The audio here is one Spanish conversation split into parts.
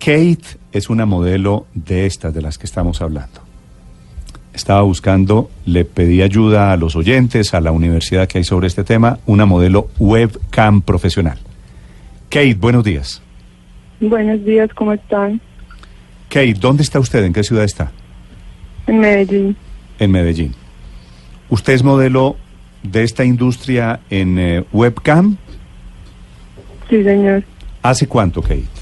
Kate es una modelo de estas de las que estamos hablando. Estaba buscando, le pedí ayuda a los oyentes, a la universidad que hay sobre este tema, una modelo webcam profesional. Kate, buenos días. Buenos días, ¿cómo están? Kate, ¿dónde está usted? ¿En qué ciudad está? En Medellín. En Medellín. ¿Usted es modelo de esta industria en eh, webcam? Sí, señor. ¿Hace cuánto, Kate?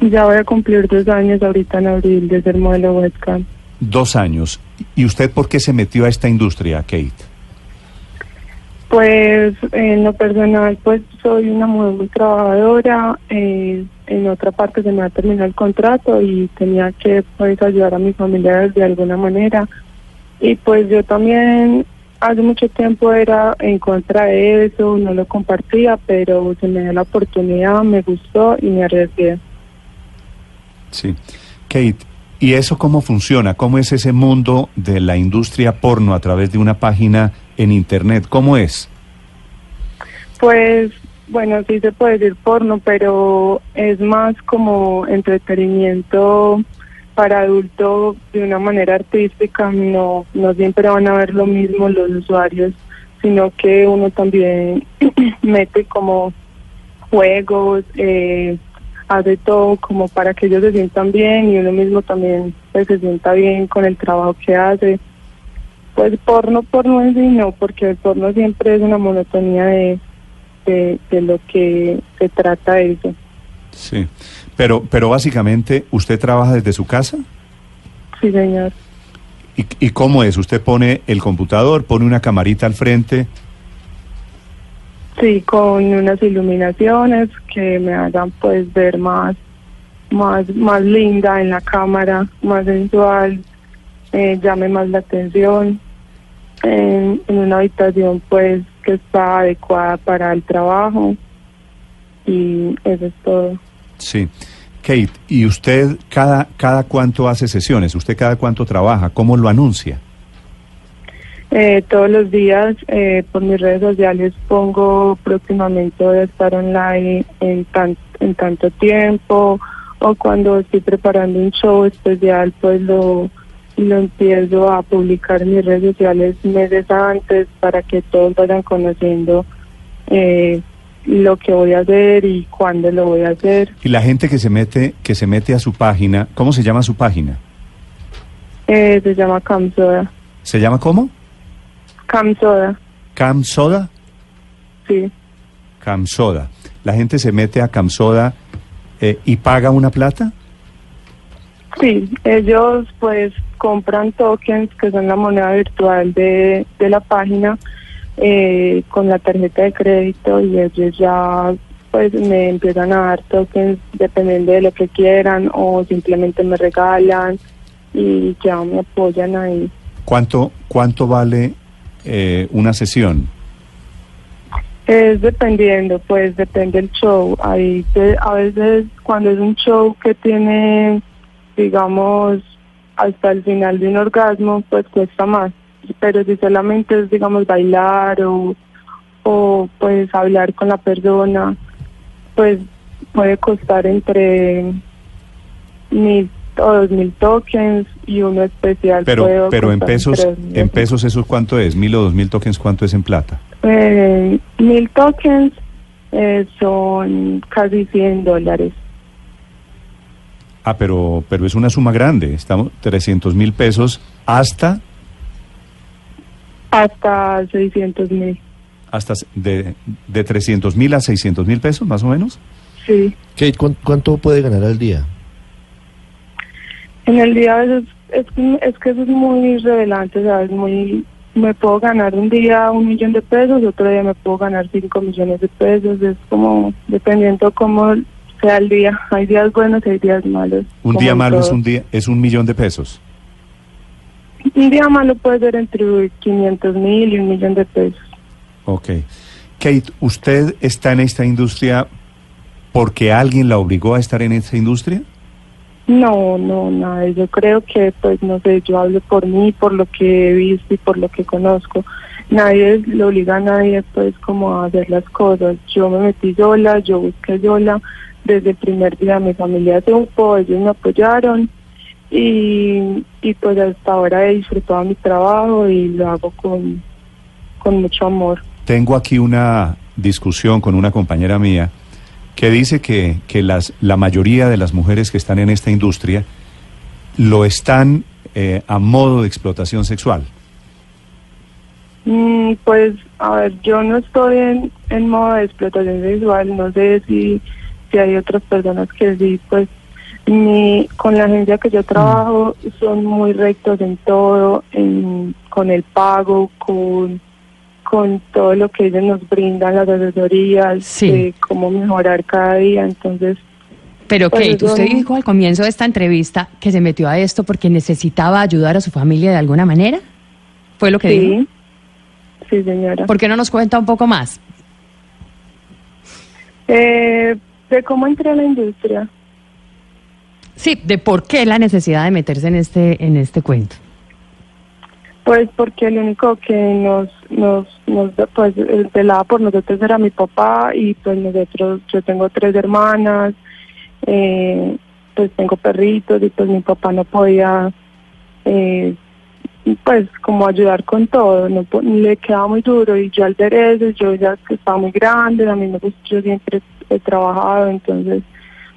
Ya voy a cumplir dos años ahorita en abril de ser modelo webcam. Dos años. ¿Y usted por qué se metió a esta industria, Kate? Pues en lo personal, pues soy una mujer muy trabajadora. Eh, en otra parte se me ha terminado el contrato y tenía que pues ayudar a mis familiares de alguna manera. Y pues yo también hace mucho tiempo era en contra de eso, no lo compartía, pero se me dio la oportunidad, me gustó y me arriesgué. Sí. Kate, ¿y eso cómo funciona? ¿Cómo es ese mundo de la industria porno a través de una página en Internet? ¿Cómo es? Pues, bueno, sí se puede decir porno, pero es más como entretenimiento para adultos de una manera artística. No, no siempre van a ver lo mismo los usuarios, sino que uno también mete como juegos, eh, hace todo como para que ellos se sientan bien y uno mismo también pues, se sienta bien con el trabajo que hace. Pues porno, porno en sí no, porque el porno siempre es una monotonía de, de, lo que se trata eso. Sí, pero, pero básicamente, ¿usted trabaja desde su casa? Sí, señor. ¿Y, ¿Y cómo es? ¿Usted pone el computador, pone una camarita al frente? Sí, con unas iluminaciones que me hagan pues ver más, más, más linda en la cámara, más sensual, eh, llame más la atención. En, en una habitación pues que está adecuada para el trabajo y eso es todo. Sí. Kate, ¿y usted cada, cada cuánto hace sesiones? ¿Usted cada cuánto trabaja? ¿Cómo lo anuncia? Eh, todos los días eh, por mis redes sociales pongo próximamente voy a estar online en, tan, en tanto tiempo o cuando estoy preparando un show especial pues lo, lo empiezo a publicar en mis redes sociales meses antes para que todos vayan conociendo eh, lo que voy a hacer y cuándo lo voy a hacer. Y la gente que se mete que se mete a su página, ¿cómo se llama su página? Eh, se llama Camsoda. ¿Se llama cómo? Camsoda. ¿Camsoda? Sí. Camsoda. La gente se mete a Camsoda eh, y paga una plata. Sí, ellos pues compran tokens que son la moneda virtual de, de la página eh, con la tarjeta de crédito y ellos ya pues me empiezan a dar tokens dependiendo de lo que quieran o simplemente me regalan y ya me apoyan ahí. ¿Cuánto, cuánto vale eh, una sesión? Es dependiendo, pues depende del show. Ahí a veces cuando es un show que tiene, digamos, hasta el final de un orgasmo, pues cuesta más. Pero si solamente es, digamos, bailar o, o pues hablar con la persona, pues puede costar entre mil o dos mil tokens y uno especial. Pero, pero en pesos, en pesos eso cuánto es, mil o dos mil tokens, ¿cuánto es en plata? Eh, mil tokens eh, son casi 100 dólares. Ah, pero, pero es una suma grande, estamos 300 mil pesos hasta... Hasta 600 mil. Hasta de, de 300 mil a 600 mil pesos, más o menos. Sí. Kate, ¿cuánto puede ganar al día? En el día es, es, es que eso es muy revelante, ¿sabes? Muy, me puedo ganar un día un millón de pesos, otro día me puedo ganar cinco millones de pesos, es como dependiendo cómo sea el día. Hay días buenos y hay días malos. Un día malo es un día es un millón de pesos. Un día malo puede ser entre 500 mil y un millón de pesos. Ok. Kate, ¿usted está en esta industria porque alguien la obligó a estar en esta industria? No, no, nada. Yo creo que, pues, no sé, yo hablo por mí, por lo que he visto y por lo que conozco. Nadie le obliga a nadie, pues, como a hacer las cosas. Yo me metí sola, yo busqué sola. desde el primer día mi familia supo, ellos me apoyaron y, y pues hasta ahora he disfrutado mi trabajo y lo hago con, con mucho amor. Tengo aquí una discusión con una compañera mía que dice que, que las, la mayoría de las mujeres que están en esta industria lo están eh, a modo de explotación sexual. Mm, pues, a ver, yo no estoy en, en modo de explotación sexual, no sé si, si hay otras personas que sí, pues, mi, con la agencia que yo trabajo son muy rectos en todo, en, con el pago, con, con todo lo que ellos nos brindan, las asesorías, Sí. de cómo mejorar cada día, entonces... Pero Kate, usted dijo al comienzo de esta entrevista que se metió a esto porque necesitaba ayudar a su familia de alguna manera. ¿Fue lo que dijo? Sí, sí señora. ¿Por qué no nos cuenta un poco más? Eh, de cómo entré a la industria. Sí, de por qué la necesidad de meterse en este, en este cuento. Pues porque el único que nos, nos, nos pues, eh, velaba por nosotros era mi papá y pues nosotros, yo tengo tres hermanas, eh, pues tengo perritos y pues mi papá no podía, eh, pues como ayudar con todo, no le quedaba muy duro y yo al ver eso, yo ya estaba muy grande, a mí me gusta, yo siempre he trabajado, entonces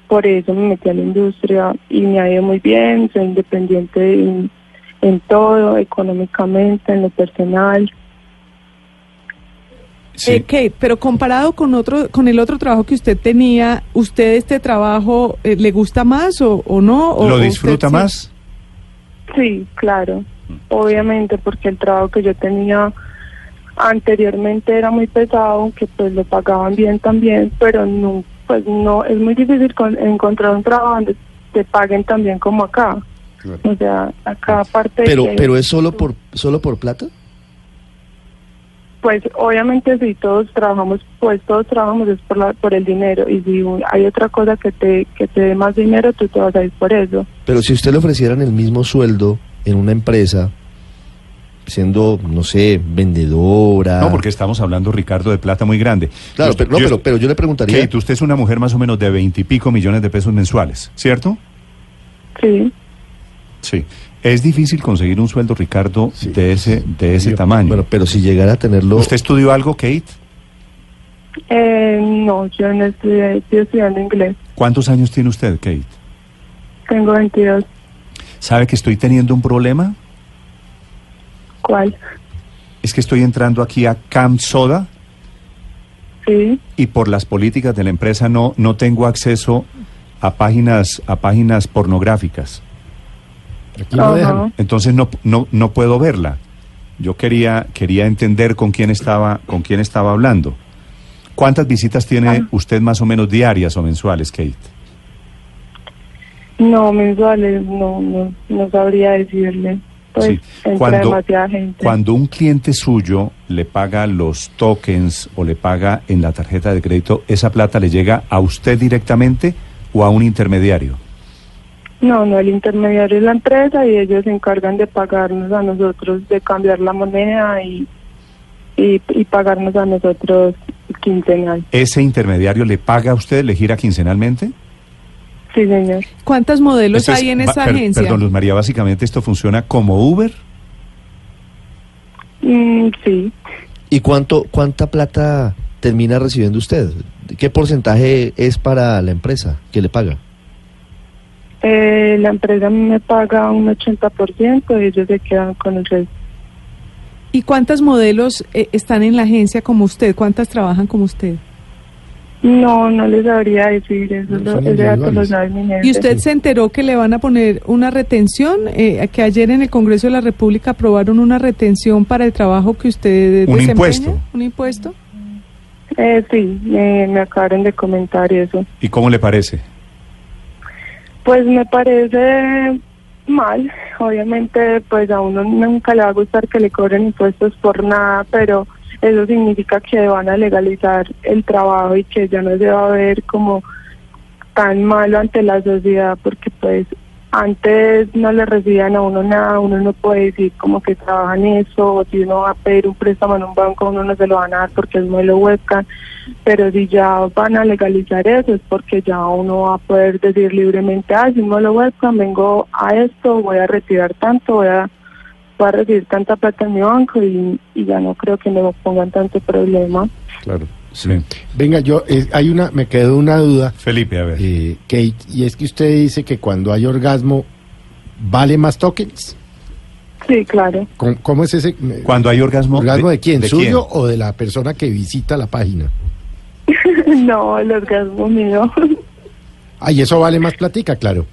por eso me metí a la industria y me ha ido muy bien, soy independiente en, en todo, económicamente, en lo personal. Sí. Eh, Kate, pero comparado con otro, con el otro trabajo que usted tenía, ¿usted este trabajo eh, le gusta más o, o no? O- ¿Lo usted disfruta sí? más? Sí, claro, obviamente, porque el trabajo que yo tenía anteriormente era muy pesado, aunque pues lo pagaban bien también, pero no, pues no, es muy difícil con- encontrar un trabajo donde te paguen también como acá. O sea, acá aparte de Pero, pero es solo por, solo por plata. Pues obviamente si todos trabajamos, pues todos trabajamos es por, la, por el dinero y si un- hay otra cosa que te, que te dé más dinero, tú te vas a ir por eso. Pero si usted le ofrecieran el mismo sueldo en una empresa, siendo, no sé, vendedora. No, porque estamos hablando, Ricardo, de plata muy grande. Claro, pero, no, yo- pero, pero yo le preguntaría. Kate, usted es una mujer más o menos de veintipico millones de pesos mensuales, ¿cierto? Sí. Sí. Es difícil conseguir un sueldo, Ricardo, Sí. de ese, de ese Yo- tamaño. Bueno, pero si llegara a tenerlo. ¿Usted estudió algo, Kate? Eh, no, yo no estudié, estoy estudiando inglés. ¿Cuántos años tiene usted, Kate? Tengo 22. ¿Sabe que estoy teniendo un problema? ¿Cuál? Es que estoy entrando aquí a Camp Soda Sí. y por las políticas de la empresa no, no tengo acceso a páginas, a páginas pornográficas. Aquí dejan. Entonces no, no, no puedo verla. Yo quería, quería entender con quién estaba, con quién estaba hablando. ¿Cuántas visitas tiene Ah. usted más o menos diarias o mensuales, Kate? No, mensuales, no, no, no sabría decirle. Pues Sí. entra Cuando- demasiada gente. Cuando un cliente suyo le paga los tokens o le paga en la tarjeta de crédito, ¿esa plata le llega a usted directamente o a un intermediario? No, no, el intermediario es la empresa y ellos se encargan de pagarnos a nosotros, de cambiar la moneda y, y, y pagarnos a nosotros quincenal. ¿Ese intermediario le paga a usted, le gira quincenalmente? Sí, señor. ¿Cuántos modelos hay en esa per- agencia? Perdón, Luz María, básicamente esto funciona como Uber. Mm, sí. ¿Y cuánto, cuánta plata termina recibiendo usted? ¿Qué porcentaje es para la empresa que le paga? Eh, la empresa me paga un 80% y ellos se quedan con el resto. ¿Y cuántos modelos eh, están en la agencia como usted? ¿Cuántas trabajan como usted? No, no les sabría decir eso. No, lo- son ese dato lo individuales. sabe mi jefe. ¿Y usted se enteró que le van a poner una retención? Eh, que ayer en el Congreso de la República aprobaron una retención para el trabajo que usted Un desempeña? impuesto. ¿Un impuesto? Eh, sí, me, me acabaron de comentar eso. ¿Y cómo le parece? Pues me parece mal. Obviamente, pues a uno nunca le va a gustar que le cobren impuestos por nada, pero eso significa que van a legalizar el trabajo y que ya no se va a ver como tan malo ante la sociedad, porque pues antes no le recibían a uno nada, uno no puede decir como que trabaja en eso, o si uno va a pedir un préstamo en un banco, uno no se lo van a dar porque es modelo webcam, pero si ya van a legalizar eso es porque ya uno va a poder decir libremente, ah, si un modelo webcam, vengo a esto, voy a retirar tanto, voy a, voy a recibir tanta plata en mi banco y, y ya no creo que me pongan tanto problema. Claro. Sí. Venga, yo, eh, hay una, me quedó una duda, Felipe, a ver. eh, Kate, y es que usted dice que cuando hay orgasmo, ¿vale más tokens? Sí, claro. ¿Cómo, cómo es ese? me- Cuando hay orgasmo. ¿Orgasmo de, quién? ¿De ¿Suyo o de la persona que visita la página? no, el orgasmo mío. Ah, y eso vale más platica, claro.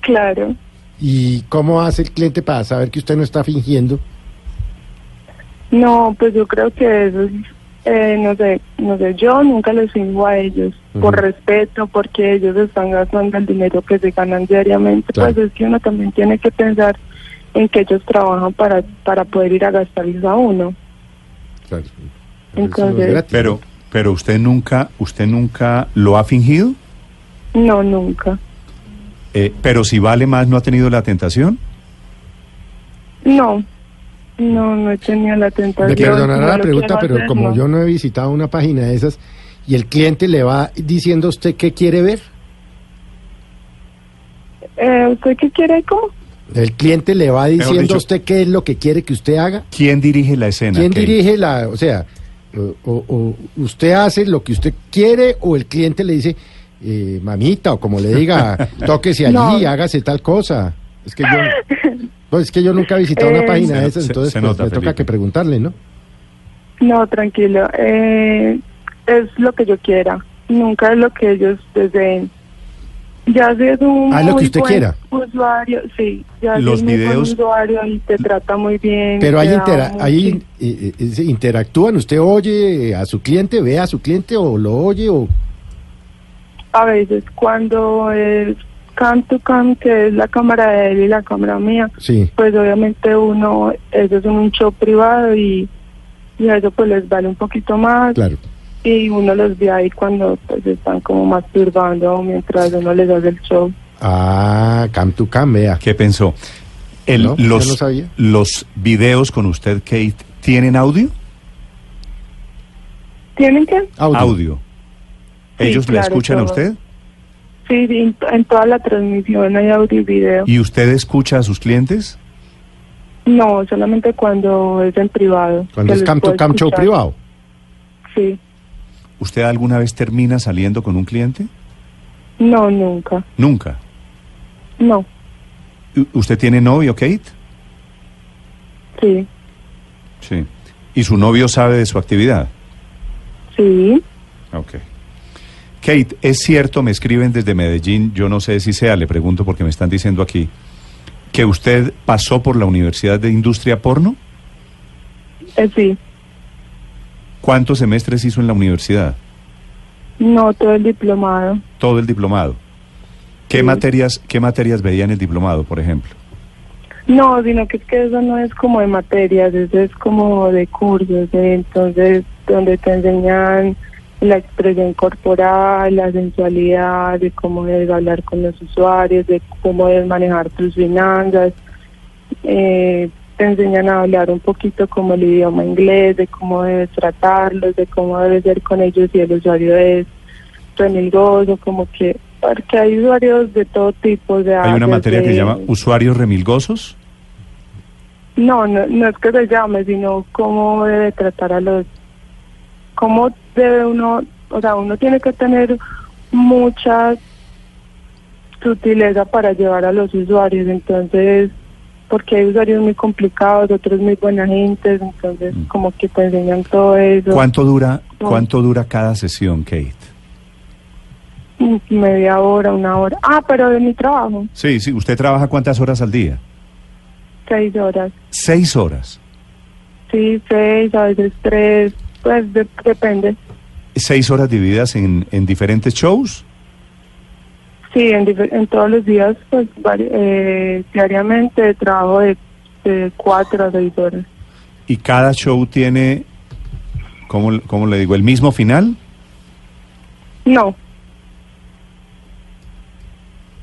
claro. ¿Y cómo hace el cliente para saber que usted no está fingiendo? No, pues yo creo que eso es, eh, no sé, no sé, yo nunca les fingo a ellos, por respeto, porque ellos están gastando el dinero que se ganan diariamente, Claro. pues es que uno también tiene que pensar en que ellos trabajan para, para poder ir a gastarles a uno. Claro. Entonces-. Pero, pero usted nunca, usted nunca lo ha fingido. No, nunca. Eh, pero si vale más, ¿no ha tenido la tentación? No, no, no he tenido la tentación. Me perdonará no la pregunta, pero hacer, como no. yo no he visitado una página de esas y el cliente le va diciendo a usted qué quiere ver, Eh, ¿Usted qué quiere? ¿Cómo? el cliente le va diciendo dicho- a usted qué es lo que quiere que usted haga. ¿Quién dirige la escena? ¿Quién Kate? dirige la, o sea, o, o- o usted hace lo que usted quiere o el cliente le dice, eh, mamita, o como le diga, tóquese allí, No. hágase tal cosa? Es que yo, pues es que yo nunca he visitado una Eh, página de esas, se- entonces se pues, nota, me toca que preguntarle, ¿no? No, tranquilo. Eh, es lo que yo quiera. Nunca es lo que ellos deseen. Ya si es un Ah, lo que muy usted buen quiera. usuario, sí. Ya si Los buen videos- usuario y te trata muy bien. Pero ahí, intera- ahí eh, eh, se interactúan, usted oye a su cliente, ve a su cliente o lo oye o... A veces cuando es cam to cam, que es la cámara de él y la cámara mía, Sí. pues obviamente uno, eso es un show privado y, y a eso pues les vale un poquito más. Claro. Y uno los ve ahí cuando pues están como masturbando mientras uno les hace el show. Ah, cam to cam, vea. ¿Qué pensó? El- No, los, no sabía. los videos con usted, Kate, ¿tienen audio? ¿Tienen que? Audio. Sí, ¿Ellos le claro, escuchan a usted? Sí, sí, en, en toda la transmisión hay audio y video. ¿Y usted escucha a sus clientes? No, solamente cuando es en privado. Cuando es les cam to puedo cam show privado. Sí. ¿Usted alguna vez termina saliendo con un cliente? No, nunca. Nunca. No. ¿U- ¿Usted tiene novio, Kate? Sí. Sí. ¿Y su novio sabe de su actividad? Sí. Ok. Kate, ¿es cierto, me escriben desde Medellín, yo no sé si sea, le pregunto porque me están diciendo aquí, que usted pasó por la Universidad de Industria Porno? Eh, sí. ¿Cuántos semestres hizo en la universidad? No, todo el diplomado. Todo el diplomado. ¿Qué Sí. materias, qué materias veía en el diplomado, por ejemplo? No, sino que es que eso no es como de materias, eso es como de cursos, de- entonces donde te enseñan la expresión corporal, la sensualidad, de cómo debes hablar con los usuarios, de cómo debes manejar tus finanzas, eh, te enseñan a hablar un poquito como el idioma inglés, de cómo debes tratarlos, de cómo debes ser con ellos si el usuario es remilgoso, como que, porque hay usuarios de todo tipo. Sea, Hay una materia que se llama usuarios remilgosos. no, no, no es que se llame, sino cómo debe tratar a los, cómo debe uno, o sea, uno tiene que tener mucha sutileza para llevar a los usuarios, entonces, porque hay usuarios muy complicados, otros muy buena gente, entonces Mm. como que te enseñan todo eso. ¿Cuánto dura, No. cuánto dura cada sesión, Kate? Mm, Media hora, una hora. Ah, pero de mi trabajo, Sí, sí, ¿usted trabaja cuántas horas al día? seis horas. Seis horas. Sí, seis, a veces tres, pues de- depende. Seis horas divididas en, en diferentes shows. Sí, en, todos los días, pues eh, diariamente trabajo de, de cuatro a seis horas. Y cada show tiene, ¿cómo, cómo le digo? ¿El mismo final? No.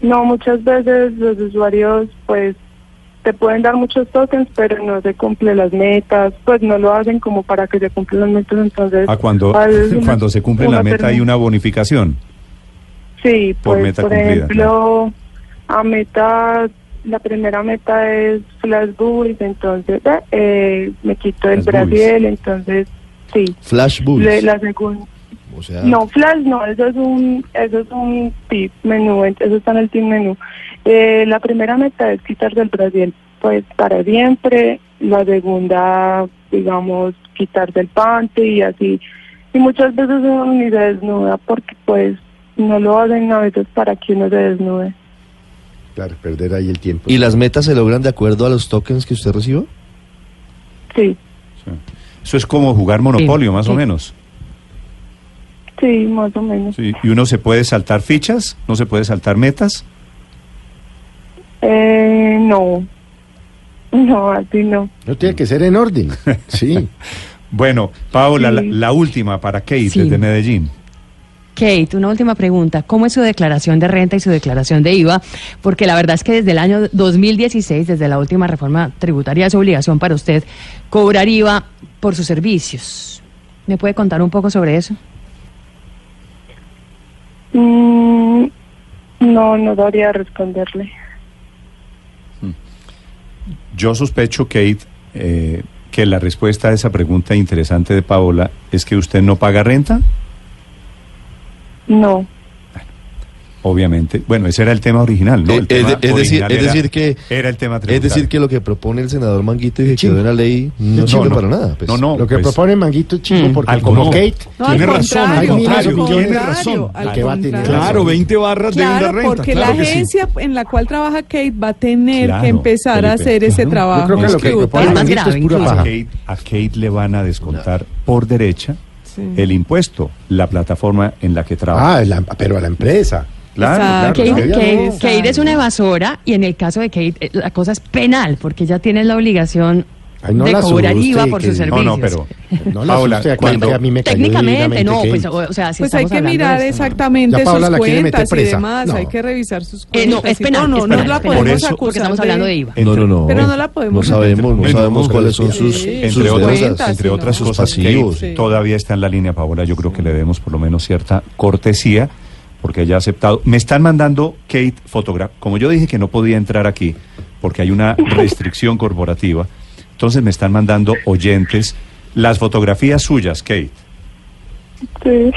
No, muchas veces los usuarios pues te pueden dar muchos tokens, pero no se cumplen las metas, pues no lo hacen como para que se cumplan las metas, entonces... Ah, cuando, a uno- cuando se cumple la meta hay una bonificación. Sí, por pues meta por cumplida, ejemplo, a meta, la primera meta es Flash Boobies, entonces eh, me quito el. Brasil, entonces sí. Flash Bulls. la segunda... O sea, No, Flash no, eso es un, eso es un tip menú, eso está en el tip menú. Eh, la primera meta es quitarse el Brasil, pues para siempre. La segunda, digamos, quitarse el pante y así. Y muchas veces uno ni se desnuda porque pues no lo hacen a veces para que uno se desnude. Claro, perder ahí el tiempo. ¿Y las metas se logran de acuerdo a los tokens que usted reciba? Sí, Eso es como jugar monopolio, más o menos. Sí, más o menos. Sí, Y uno se puede saltar fichas, no se puede saltar metas. Eh, no, no, así no. No tiene que ser en orden. Sí. Bueno, Paola, Sí. la, la última para Kate Sí. desde Medellín. Kate, una última pregunta. ¿Cómo es su declaración de renta y su declaración de IVA? Porque la verdad es que desde el año 2016, desde la última reforma tributaria, es obligación para usted cobrar IVA por sus servicios. ¿Me puede contar un poco sobre eso? Mm, no, no sabría responderle. Yo sospecho, Kate, eh, que la respuesta a esa pregunta interesante de Paola es que usted no paga renta. No. Obviamente. Bueno, ese era el tema original, ¿no? Eh, El es tema de- es decir- original es era- decir que- Era el tema Es tributario. decir, que lo que propone el senador Manguito y que Chimbo. quedó en la ley no No, sirve no. para nada. pues. No, no. Lo que pues- propone Manguito es chico Mm. porque Al como. Kate No, Tiene al razón, al contrario, tiene razón. al que va a tener. Claro, 20 barras de Claro, una renta. porque claro la que sí. agencia en la cual trabaja Kate va a tener Claro, que empezar a Felipe, hacer ese trabajo. Yo creo que lo que propone Es más Manguito grave, es pura a paja. Kate, a Kate le van a descontar por derecha Sí. el impuesto, la plataforma en la que trabaja. Ah, la- pero a la empresa. Claro, claro, Kate, claro. Kate- Kate- Kate es una evasora y en el caso de Kate eh, la cosa es penal porque ella tiene la obligación Ay, no de la cobrar IVA por sus no, No, servicios. no, pero No la Paola, a cuando- a mí me Técnicamente no, Kate. pues, o, o sea, si Pues hay que mirar esto, ¿no? exactamente Ya Paola sus la quiere meter cuentas y demás, No. hay que revisar sus Eh, cuentas. no, es penal, no, es no, penal, no la penal, Por podemos eso- porque acusar estamos hablando de IVA. No, no, no. Pero no la podemos No sabemos, no sabemos cuáles son sus, entre otras, entre otras no. cosas, pasivos. Todavía está en la línea, Paola. Yo creo que le debemos por lo menos cierta cortesía, porque ella ha aceptado. Me están mandando, Kate, fotógrafo. Como yo dije que no podía entrar aquí, porque hay una restricción corporativa, entonces me están mandando oyentes las fotografías suyas, Kate. Sí.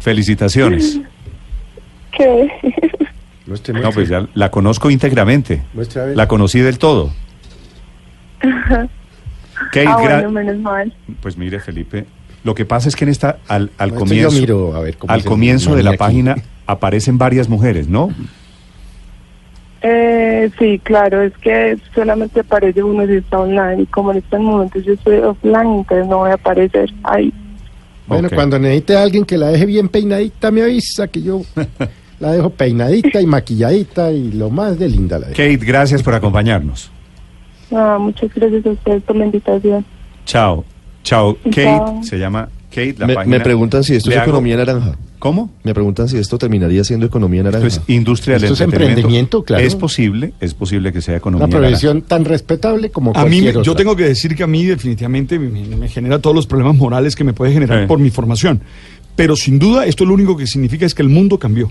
Felicitaciones. ¿Qué? Muestre, No, pues ya la conozco íntegramente. Muestre, a ver. La conocí del todo. Kate, ah, gra- bueno, menos mal. pues mire, Felipe, lo que pasa es que en esta, al, al comienzo, yo miro, a ver, cómo al comienzo de la aquí. página aparecen varias mujeres, ¿no? Eh, sí, claro, es que solamente aparece uno si está online y como en este momento yo estoy offline, entonces no voy a aparecer ahí. Bueno, cuando necesite a alguien que la deje bien peinadita, me avisa que yo la dejo peinadita y maquilladita y lo más de linda la dejo. Kate, gracias por acompañarnos. Ah, muchas gracias a ustedes por la invitación. Chao. Chao. Kate, Chao. se llama Kate, la Me, página. me preguntan si esto Le es hago- economía naranja. ¿Cómo? Me preguntan si esto terminaría siendo economía naranja. Esto es industria del Esto es emprendimiento, claro. Es posible, es posible que sea economía. Una naranja. profesión tan respetable como A mí, yo tengo que decir que a mí definitivamente me, me genera todos los problemas morales que me puede generar Sí. por mi formación. Pero sin duda, esto lo único que significa es que el mundo cambió.